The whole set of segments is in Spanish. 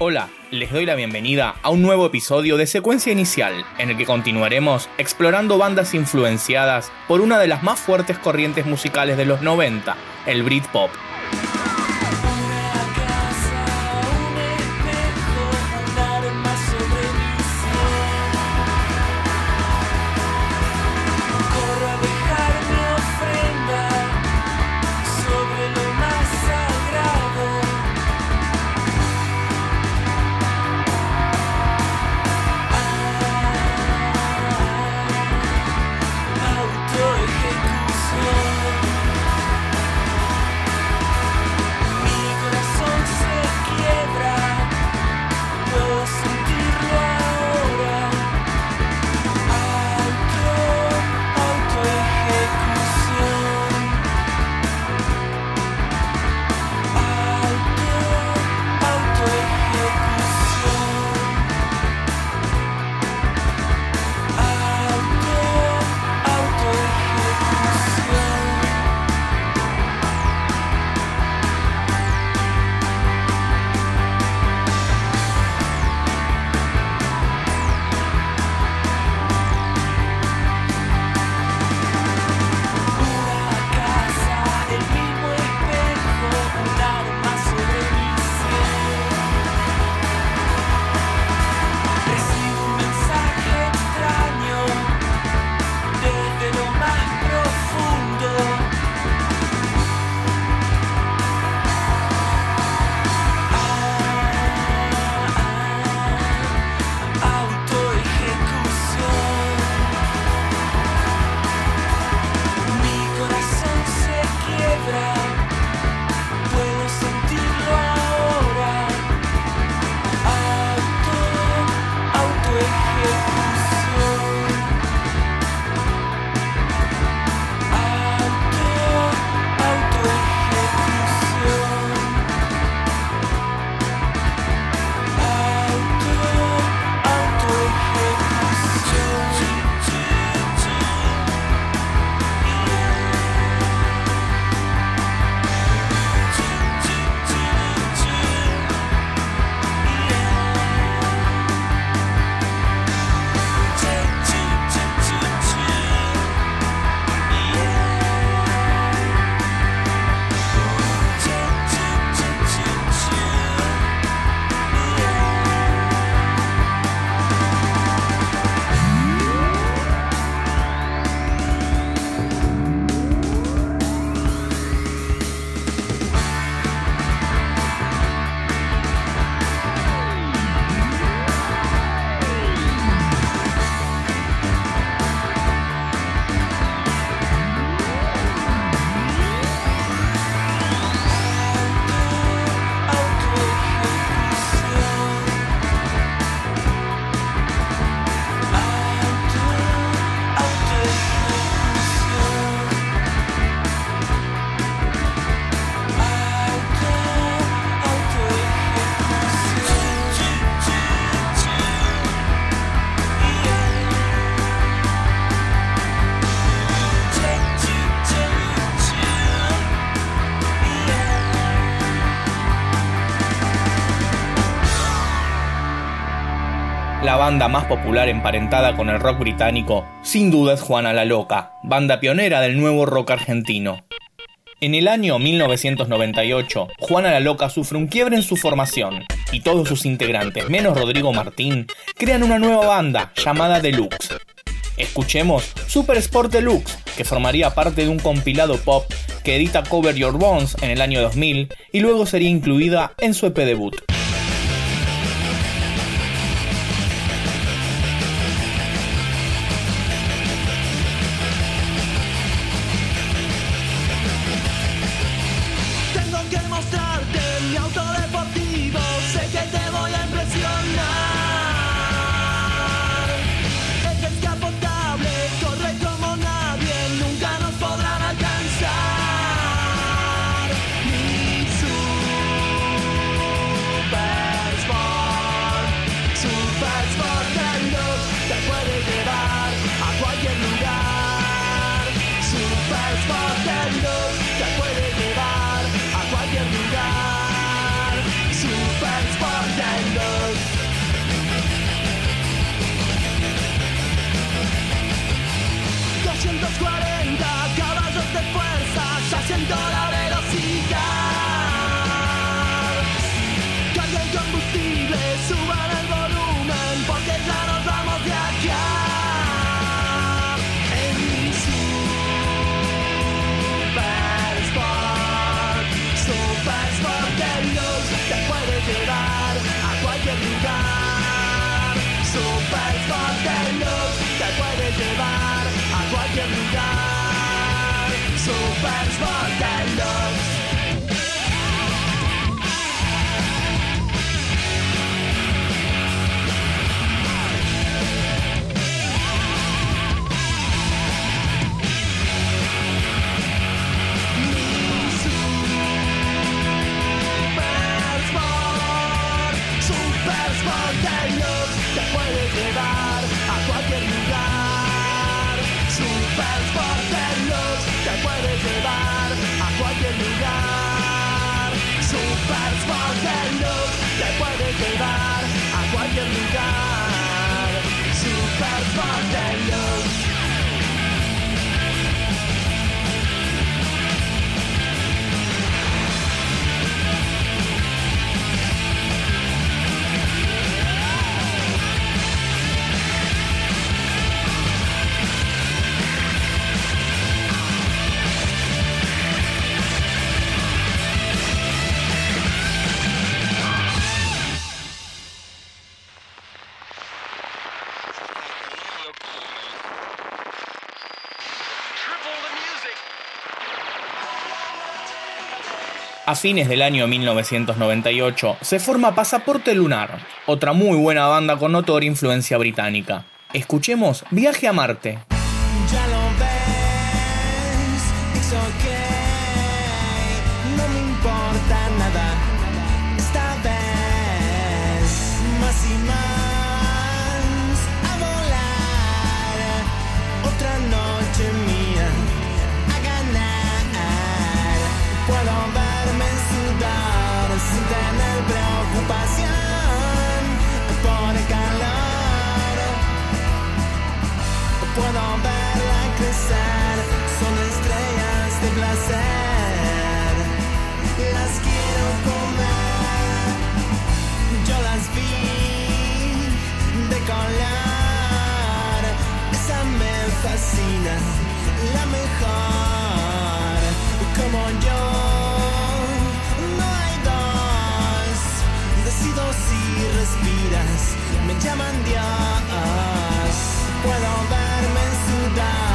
Hola, les doy la bienvenida a un nuevo episodio de Secuencia Inicial, en el que continuaremos explorando bandas influenciadas por una de las más fuertes corrientes musicales de los 90, el Britpop. La banda más popular emparentada con el rock británico, sin duda es Juana la Loca, banda pionera del nuevo rock argentino. En el año 1998, Juana la Loca sufre un quiebre en su formación y todos sus integrantes, menos Rodrigo Martín, crean una nueva banda llamada Deluxe. Escuchemos Super Sport Deluxe, que formaría parte de un compilado pop que edita Cover Your Bones en el año 2000 y luego sería incluida en su EP debut. Siento la velocidad. Carguen combustible, suban el volumen, porque ya nos vamos de acá. En mi Super Sport, Super Sport de luz, te puede llevar a cualquier lugar. Super Sport de luz, te puede llevar a cualquier lugar. Super Sport A fines del año 1998 se forma Pasaporte Lunar, otra muy buena banda con notoria influencia británica. Escuchemos Viaje a Marte. Las quiero comer, yo las vi de color. Esa me fascina, la mejor. Como yo, no hay dos. Decido si respiras, me llaman Dios. Puedo verme sudar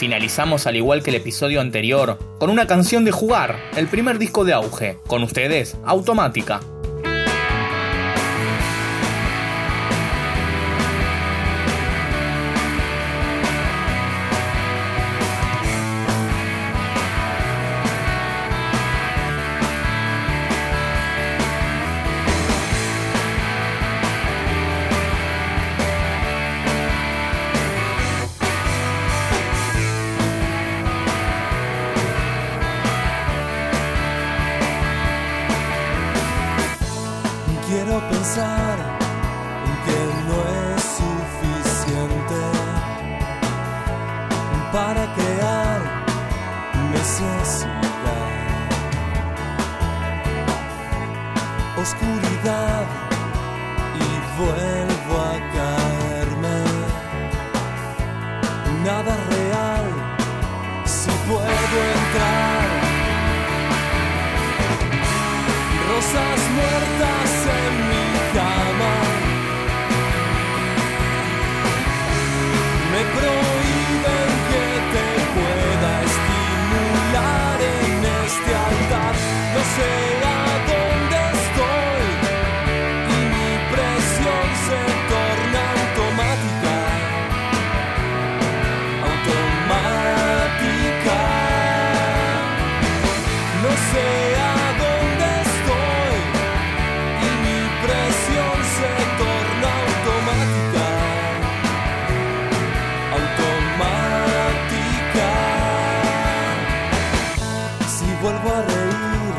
Finalizamos al igual que el episodio anterior con una canción de jugar, el primer disco de auge, con ustedes, Automática. oscuridad y vuelve. vuelvo a reír.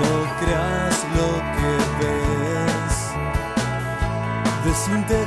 No creas lo que ves. Desinter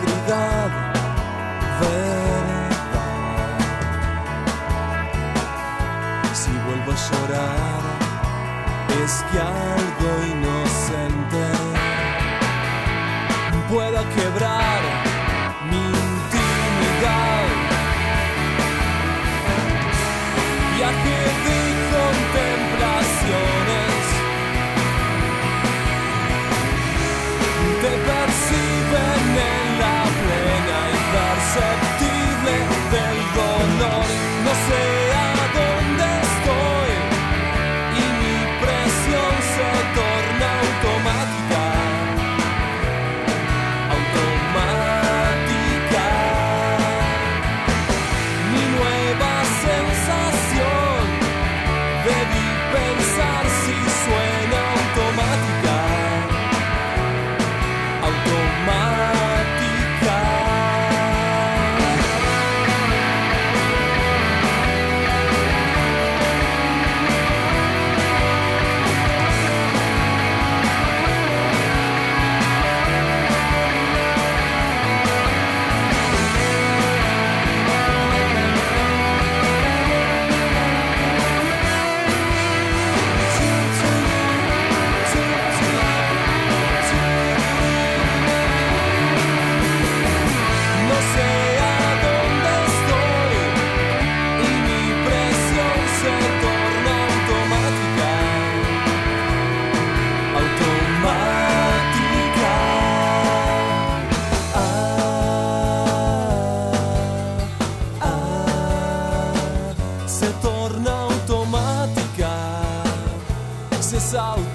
se torna automática, se salta.